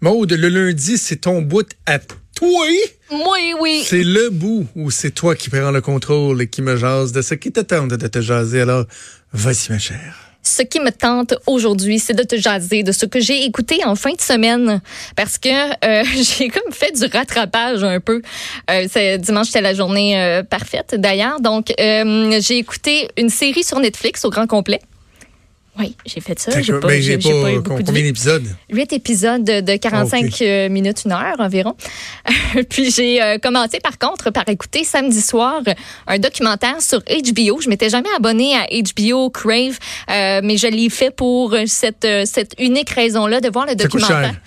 Maude, le lundi, c'est ton bout à toi. Oui, oui. C'est le bout où c'est toi qui prends le contrôle et qui me jase de ce qui te tente de te jaser. Alors, vas-y, ma chère. Ce qui me tente aujourd'hui, c'est de te jaser de ce que j'ai écouté en fin de semaine parce que euh, j'ai comme fait du rattrapage un peu. Euh, c'est, dimanche, c'était la journée euh, parfaite d'ailleurs. Donc, j'ai écouté une série sur Netflix au grand complet. Oui, j'ai fait ça. J'ai pas, Ben, j'ai, pas eu beaucoup de combien d'épisodes? Huit épisodes de, de 45 Ah, ok. euh, minutes, une heure environ. Puis j'ai euh, commencé par contre par écouter samedi soir euh, un documentaire sur HBO. Je m'étais jamais abonnée à HBO Crave, euh, mais je l'ai fait pour cette, cette unique raison-là de voir le Ça coûte documentaire. cher.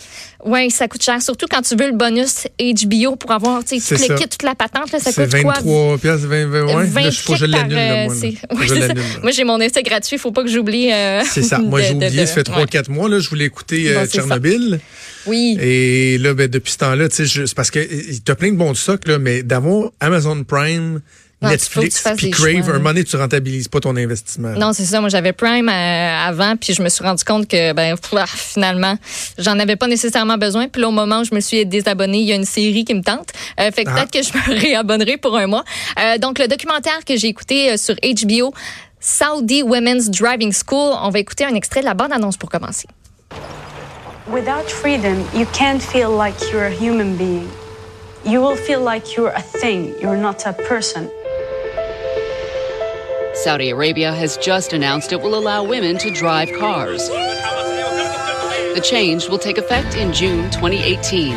Oui, ça coûte cher. Surtout quand tu veux le bonus HBO pour avoir tout le kit, toute la patente. Là, ça coûte quoi? 23 piastres, 20, 20, ouais. 20 Là, je par, l'annule, euh, moi. Ouais, je. Moi, j'ai mon essai gratuit. Faut pas que j'oublie. euh, C'est ça. Moi, de- j'ai de- oublié, de- ça fait ouais. 3-4 mois. Là, je voulais écouter euh, Bon, c'est ça. Tchernobyl. Oui. Et là, ben, depuis ce temps-là, je- c'est parce que tu as plein de bons stocks, là, mais d'avoir Amazon Prime, Non, Netflix, puis Crave, choix, un moment donné, tu rentabilises pas ton investissement. Non, c'est ça. Moi, j'avais Prime euh, avant, puis je me suis rendu compte que, ben, pff, ah, finalement, j'en avais pas nécessairement besoin. Puis là, au moment où je me suis désabonnée, il y a une série qui me tente. Euh, fait que Ah. peut-être que je me réabonnerai pour un mois. Euh, donc, le documentaire que j'ai écouté euh, sur HBO, Saudi Women's Driving School, on va écouter un extrait de la bande-annonce pour commencer. Without freedom, you can't feel like you're a human being. You will feel like you're a thing, you're not a person. Saudi Arabia has just announced it will allow women to drive cars. The change will take effect in June 2018.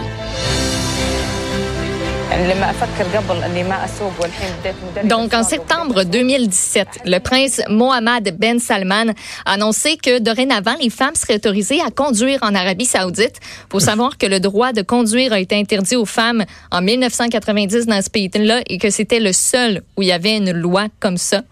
Donc, en septembre 2017, le prince Mohammed Ben Salman a annoncé que dorénavant, les femmes seraient autorisées à conduire en Arabie saoudite. Il faut savoir que le droit de conduire a été interdit aux femmes en 1990 dans ce pays-là et que c'était le seul où il y avait une loi comme ça.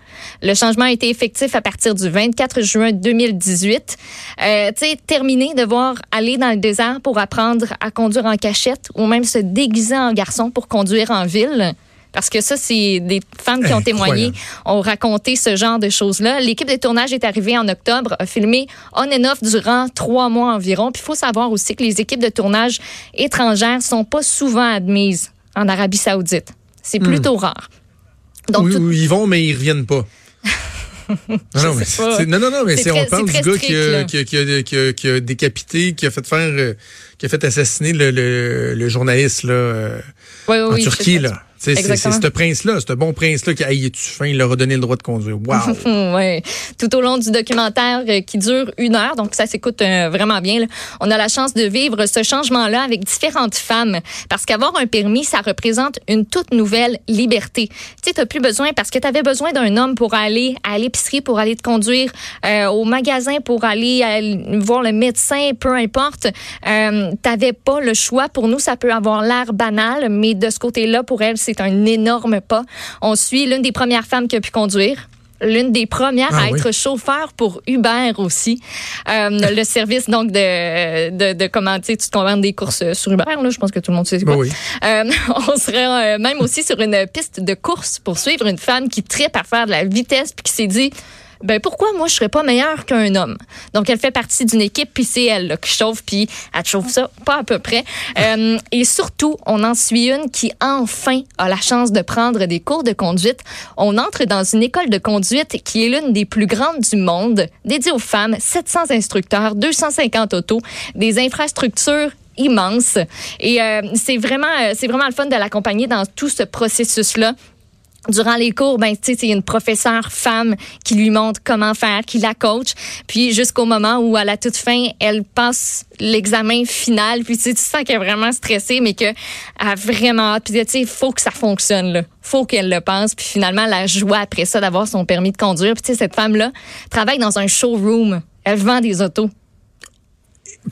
Le changement a été effectif à partir du 24 juin 2018. Euh, tu sais, terminer, devoir aller dans le désert pour apprendre à conduire en cachette ou même se déguiser en garçon pour conduire en ville. Parce que ça, c'est des femmes qui ont témoigné, ont raconté ce genre de choses-là. L'équipe de tournage est arrivée en octobre, a filmé on and off durant trois mois environ. Puis il faut savoir aussi que les équipes de tournage étrangères sont pas souvent admises en Arabie Saoudite. C'est plutôt rare. Donc, tout- ils vont, mais ils reviennent pas. non, non, mais non, non, non, mais C'est on parle du gars qui a, qui, a, qui, a, qui a- qui a décapité, qui a fait faire, euh, qui a fait assassiner le, le, le journaliste là, euh, oui, en oui, Turquie. là. C'est ce prince-là, ce bon prince-là qui a tu fin, il leur a donné le droit de conduire. Wow! ouais. Tout au long du documentaire euh, qui dure une heure, donc ça s'écoute euh, vraiment bien. là. On a la chance de vivre ce changement-là avec différentes femmes, parce qu'avoir un permis, ça représente une toute nouvelle liberté. Tu sais, t'as plus besoin parce que tu avais besoin d'un homme pour aller à l'épicerie, pour aller te conduire euh, au magasin, pour aller euh, voir le médecin, peu importe. Euh, T'avais pas le choix. Pour nous, ça peut avoir l'air banal, mais de ce côté-là, pour elle, c'est un énorme pas. On suit l'une des premières femmes qui a pu conduire l'une des premières Ah à oui. être chauffeur pour Uber aussi. Euh, le service donc de, de, de comment tu te commandes des courses sur Uber, là, je pense que tout le monde sait c'est quoi. Oui. Euh, on serait euh, même aussi sur une piste de course pour suivre une femme qui tripe à faire de la vitesse puis qui s'est dit ben pourquoi moi je serais pas meilleure qu'un homme? Donc elle fait partie d'une équipe puis c'est elle là, qui chauffe puis elle chauffe ça pas à peu près. Euh, et surtout on en suit une qui enfin a la chance de prendre des cours de conduite. On entre dans une école de conduite qui est l'une des plus grandes du monde dédiée aux femmes 700 instructeurs 250 autos des infrastructures immenses. Et euh, c'est vraiment euh, c'est vraiment le fun de l'accompagner dans tout ce processus là Durant les cours, ben, tu sais, c'est une professeure femme qui lui montre comment faire, qui la coach. Puis jusqu'au moment où, à la toute fin, elle passe l'examen final. Puis tu sens qu'elle est vraiment stressée, mais qu'elle a vraiment hâte. Puis tu sais, faut que ça fonctionne, là. faut qu'elle le pense. Puis finalement, la joie après ça d'avoir son permis de conduire. Puis tu sais, cette femme-là travaille dans un showroom. Elle vend des autos.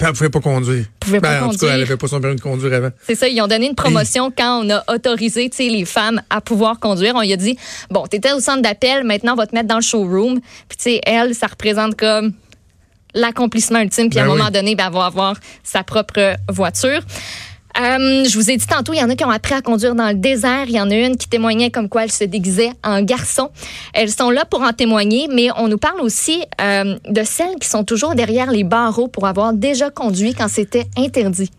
Elle pouvait pas conduire. Pouvait pas Ben, En tout cas, conduire. elle avait pas son permis de conduire avant. C'est ça, ils ont donné une promotion quand on a autorisé les femmes à pouvoir conduire. On lui a dit, bon, t'étais au centre d'appel, maintenant on va te mettre dans le showroom. Puis tu sais, elle, ça représente comme l'accomplissement ultime. Puis à Ben un oui. moment donné, ben, elle va avoir sa propre voiture. Euh, je vous ai dit tantôt, il y en a qui ont appris à conduire dans le désert. Il y en a une qui témoignait comme quoi elle se déguisait en garçon. Elles sont là pour en témoigner, mais on nous parle aussi euh, de celles qui sont toujours derrière les barreaux pour avoir déjà conduit quand c'était interdit.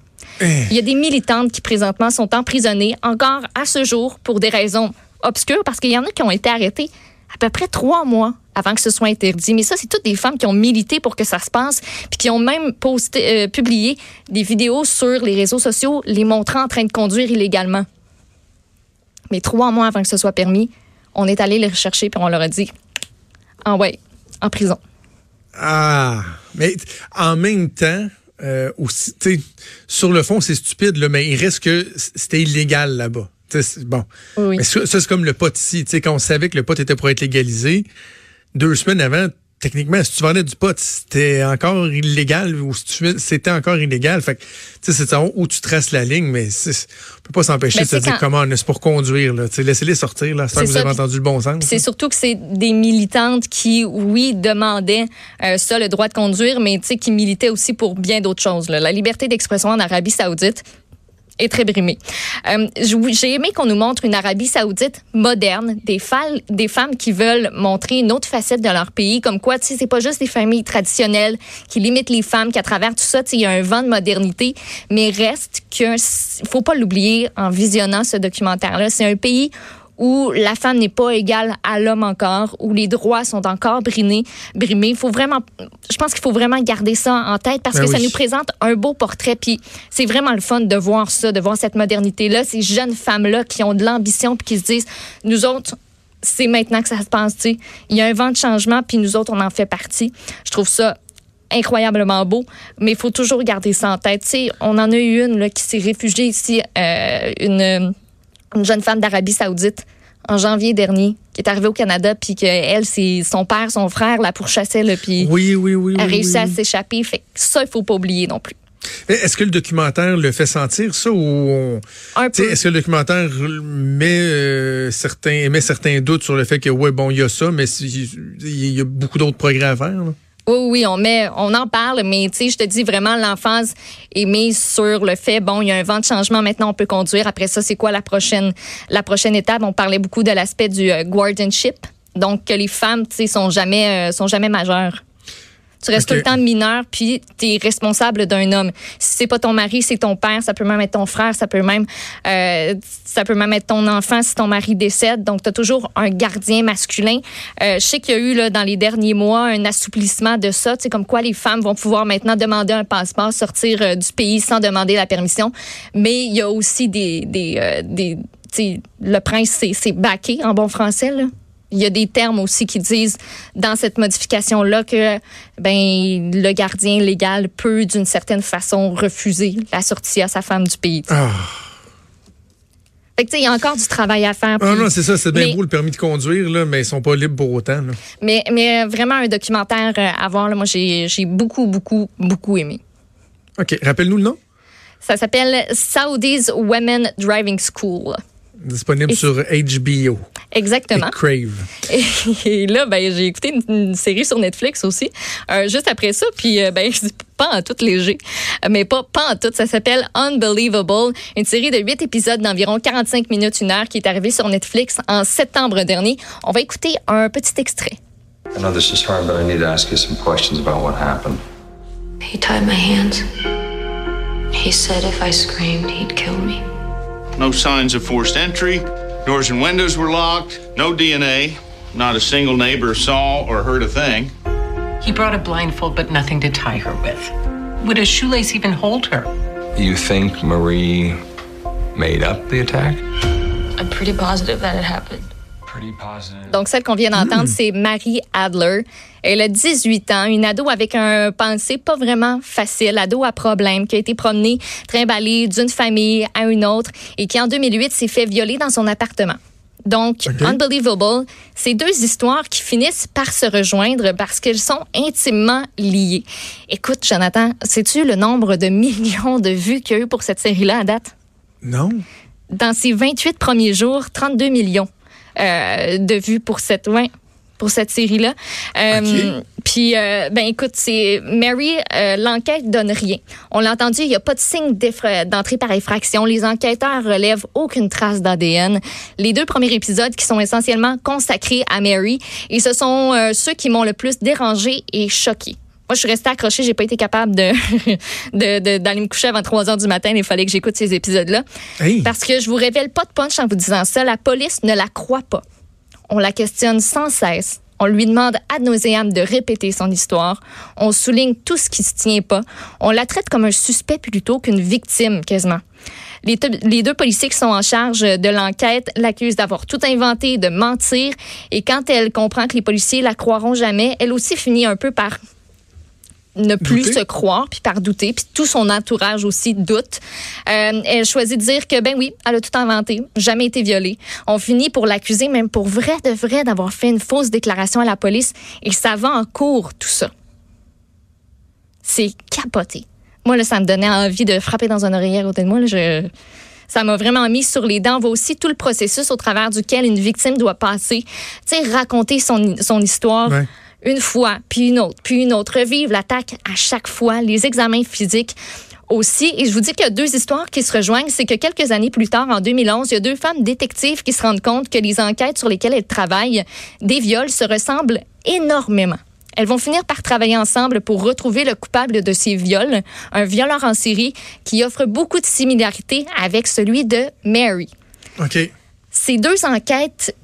Il y a des militantes qui présentement sont emprisonnées encore à ce jour pour des raisons obscures parce qu'il y en a qui ont été arrêtées à peu près trois mois avant que ce soit interdit. Mais ça, c'est toutes des femmes qui ont milité pour que ça se passe, puis qui ont même euh, publié des vidéos sur les réseaux sociaux les montrant en train de conduire illégalement. Mais trois mois avant que ce soit permis, on est allé les rechercher puis on leur a dit, ah ouais, en prison. Ah, mais en même temps, euh, aussi, sur le fond, c'est stupide, mais il reste que c'était illégal là-bas. Bon. Oui. Mais ça, ça, c'est comme le pot ici. Tu sais, quand on savait que le pot était pour être légalisé, deux semaines avant, techniquement, si tu vendais du pot, c'était encore illégal ou si c'était encore illégal. Fait que, tu sais, c'est où tu traces la ligne, mais on peut pas s'empêcher de se dire quand- comment c'est pour conduire, là. Tu sais, laissez-les sortir, là. Sans que vous avez entendu le bon sens. C'est surtout que c'est des militantes qui, oui, demandaient euh, ça, le droit de conduire, mais tu sais, qui militaient aussi pour bien d'autres choses. là. La liberté d'expression en Arabie saoudite est très brimée. Euh, J'ai aimé qu'on nous montre une Arabie saoudite moderne, des, des femmes qui veulent montrer une autre facette de leur pays, comme quoi, tu sais, c'est pas juste des familles traditionnelles qui limitent les femmes, qu'à travers tout ça, tu sais, il y a un vent de modernité, mais reste que, faut pas l'oublier en visionnant ce documentaire-là, c'est un pays où la femme n'est pas égale à l'homme encore, où les droits sont encore brimés. brimés. Faut vraiment, je pense qu'il faut vraiment garder ça en tête parce Ben que ça nous présente un beau portrait. Puis c'est vraiment le fun de voir ça, de voir cette modernité-là, ces jeunes femmes-là qui ont de l'ambition puis qui se disent, nous autres, c'est maintenant que ça se passe. tu sais. Il y a un vent de changement puis nous autres, on en fait partie. Je trouve ça incroyablement beau, mais il faut toujours garder ça en tête. Tu sais, on en a eu une là, qui s'est réfugiée ici, euh, une, une jeune femme d'Arabie Saoudite en janvier dernier, qui est arrivée au Canada, puis que elle, c'est son père, son frère la pourchassait, là, puis Oui, oui, oui. a réussi à s'échapper. Fait que ça, il faut pas oublier non plus. Est-ce que le documentaire le fait sentir, ça, ou. Est-ce que le documentaire met, euh, certains, émet certains doutes sur le fait que, ouais, bon, il y a ça, mais il y a beaucoup d'autres progrès à faire? là? Oui, oui, on met, on en parle, mais tu sais, je te dis vraiment, l'emphase est mise sur le fait, bon, il y a un vent de changement, maintenant on peut conduire. Après ça, c'est quoi la prochaine, la prochaine étape? On parlait beaucoup de l'aspect du euh, guardianship. Donc, que les femmes, tu sais, sont jamais, euh, sont jamais majeures. Tu restes tout le temps mineur, puis tu es responsable d'un homme. Si c'est pas ton mari, c'est ton père, ça peut même être ton frère, ça peut même euh, ça peut même être ton enfant si ton mari décède. Donc tu as toujours un gardien masculin. Euh, je sais qu'il y a eu là dans les derniers mois un assouplissement de ça, tu sais comme quoi les femmes vont pouvoir maintenant demander un passeport, sortir euh, du pays sans demander la permission. Mais il y a aussi des des euh, des le prince c'est c'est baqué en bon français là. Il y a des termes aussi qui disent dans cette modification-là que ben le gardien légal peut d'une certaine façon refuser la sortie à sa femme du pays. Ah, Fait que il y a encore du travail à faire. Ah non, c'est ça, c'est bien mais- beau le permis de conduire, là, mais ils sont pas libres pour autant. là. mais, mais euh, vraiment un documentaire euh, à voir. là. Moi, j'ai j'ai beaucoup, beaucoup, beaucoup aimé. OK, rappelle-nous le nom. Ça s'appelle Saudi's Women Driving School. Disponible Et- sur HBO Exactement. et Crave. Et, là, ben, j'ai écouté une, une série sur Netflix aussi, euh, juste après ça. Puis, euh, ben, pas en tout léger, mais pas, pas en tout. Ça s'appelle Unbelievable, une série de huit épisodes d'environ 45 minutes, une heure, qui est arrivée sur Netflix en septembre dernier. On va écouter un petit extrait. I know this is hard, but I need to ask you some questions about what happened. He tied my hands. He said if I screamed, he'd kill me. No signs of forced entry. Doors and windows were locked. No DNA. Not a single neighbor saw or heard a thing. He brought a blindfold, but nothing to tie her with. Would a shoelace even hold her? You think Marie made up the attack? I'm pretty positive that it happened. Positive. Donc, celle qu'on vient d'entendre, c'est Marie Adler. Elle a 18 ans, une ado avec un pensée pas vraiment facile, ado à problème, qui a été promenée, trimballée d'une famille à une autre et qui, en 2008, s'est fait violer dans son appartement. Donc, Unbelievable, c'est deux histoires qui finissent par se rejoindre parce qu'elles sont intimement liées. Écoute, Jonathan, sais-tu le nombre de millions de vues qu'il y a eu pour cette série-là à date? Non? dans ses 28 premiers jours, 32 millions euh, de vues pour cette, ouais, pour cette série-là. Euh. Puis, euh, ben écoute, c'est Mary, euh, l'enquête donne rien. On l'a entendu, il n'y a pas de signe d'entrée par effraction. Les enquêteurs relèvent aucune trace d'ADN. Les deux premiers épisodes qui sont essentiellement consacrés à Mary, et ce sont euh, ceux qui m'ont le plus dérangé et choqué. Moi, je suis restée accrochée. J'ai pas été capable de, d'aller me coucher avant 3 heures du matin. Il fallait que j'écoute ces épisodes-là. Hey. Parce que je vous révèle pas de punch en vous disant ça. La police ne la croit pas. On la questionne sans cesse. On lui demande ad nauseam de répéter son histoire. On souligne tout ce qui se tient pas. On la traite comme un suspect plutôt qu'une victime, quasiment. Les, les deux policiers qui sont en charge de l'enquête l'accusent d'avoir tout inventé, de mentir. Et quand elle comprend que les policiers la croiront jamais, elle aussi finit un peu par ne plus Douter. se croire, puis par douter, puis tout son entourage aussi doute. Euh, elle choisit de dire que, ben oui, elle a tout inventé, jamais été violée. On finit pour l'accuser, même pour vrai de vrai, d'avoir fait une fausse déclaration à la police, et ça va en cours, tout ça. C'est capoté. Moi, là, ça me donnait envie de frapper dans un oreiller à côté de moi. Là, je... Ça m'a vraiment mis sur les dents. On voit aussi tout le processus au travers duquel une victime doit passer. Tu sais, raconter son, son histoire Ouais. Une fois, puis une autre, puis une autre. Revivre l'attaque à chaque fois, les examens physiques aussi. Et je vous dis qu'il y a deux histoires qui se rejoignent. C'est que quelques années plus tard, en 2011, il y a deux femmes détectives qui se rendent compte que les enquêtes sur lesquelles elles travaillent, des viols, se ressemblent énormément. Elles vont finir par travailler ensemble pour retrouver le coupable de ces viols, un violeur en série qui offre beaucoup de similarités avec celui de Mary. OK. Ces deux enquêtes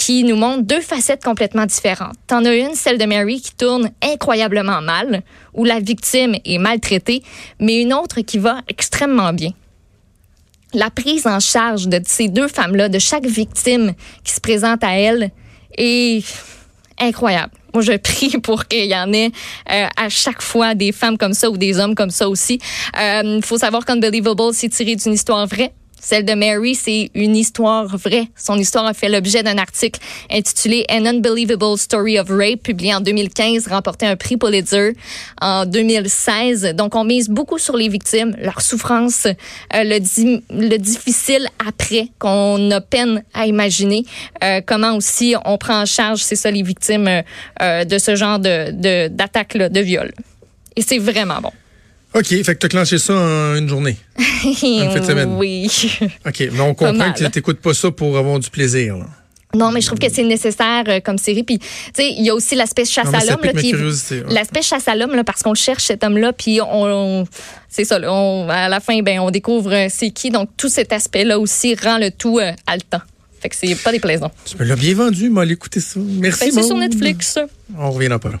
qui nous montrent deux facettes complètement différentes. T'en as une, celle de Mary, qui tourne incroyablement mal, où la victime est maltraitée, mais une autre qui va extrêmement bien. La prise en charge de ces deux femmes-là, de chaque victime qui se présente à elle, est incroyable. Moi, je prie pour qu'il y en ait euh, à chaque fois des femmes comme ça ou des hommes comme ça aussi. Il faut savoir qu'Unbelievable, c'est tiré d'une histoire vraie. Celle de Mary, c'est une histoire vraie. Son histoire a fait l'objet d'un article intitulé An Unbelievable Story of Rape, publié en 2015, remporté un prix Pulitzer en 2016. Donc, on mise beaucoup sur les victimes, leur souffrance, euh, le, di- le difficile après qu'on a peine à imaginer. Euh, comment aussi on prend en charge, c'est ça, les victimes euh, euh, de ce genre de, de, d'attaque, là, de viol. Et c'est vraiment bon. OK, fait que tu as clenché ça en une journée. Une fin de semaine. Oui. OK, mais on comprend que tu n'écoutes pas ça pour avoir du plaisir. là. Non, mais je trouve que c'est nécessaire euh, comme série. Puis, tu sais, il y a aussi l'aspect chasse Non, à l'homme. ouais. L'aspect chasse à l'homme, parce qu'on cherche, cet homme-là. Puis, on, on- c'est ça, là, on- à la fin, ben, on découvre euh, c'est qui. Donc, tout cet aspect-là aussi rend le tout euh, haletant. Fait que c'est pas déplaisant. Tu me l'as bien vendu, moi, aller écouter ça. Merci, Ben, c'est sur. Netflix. On reviendra pas là.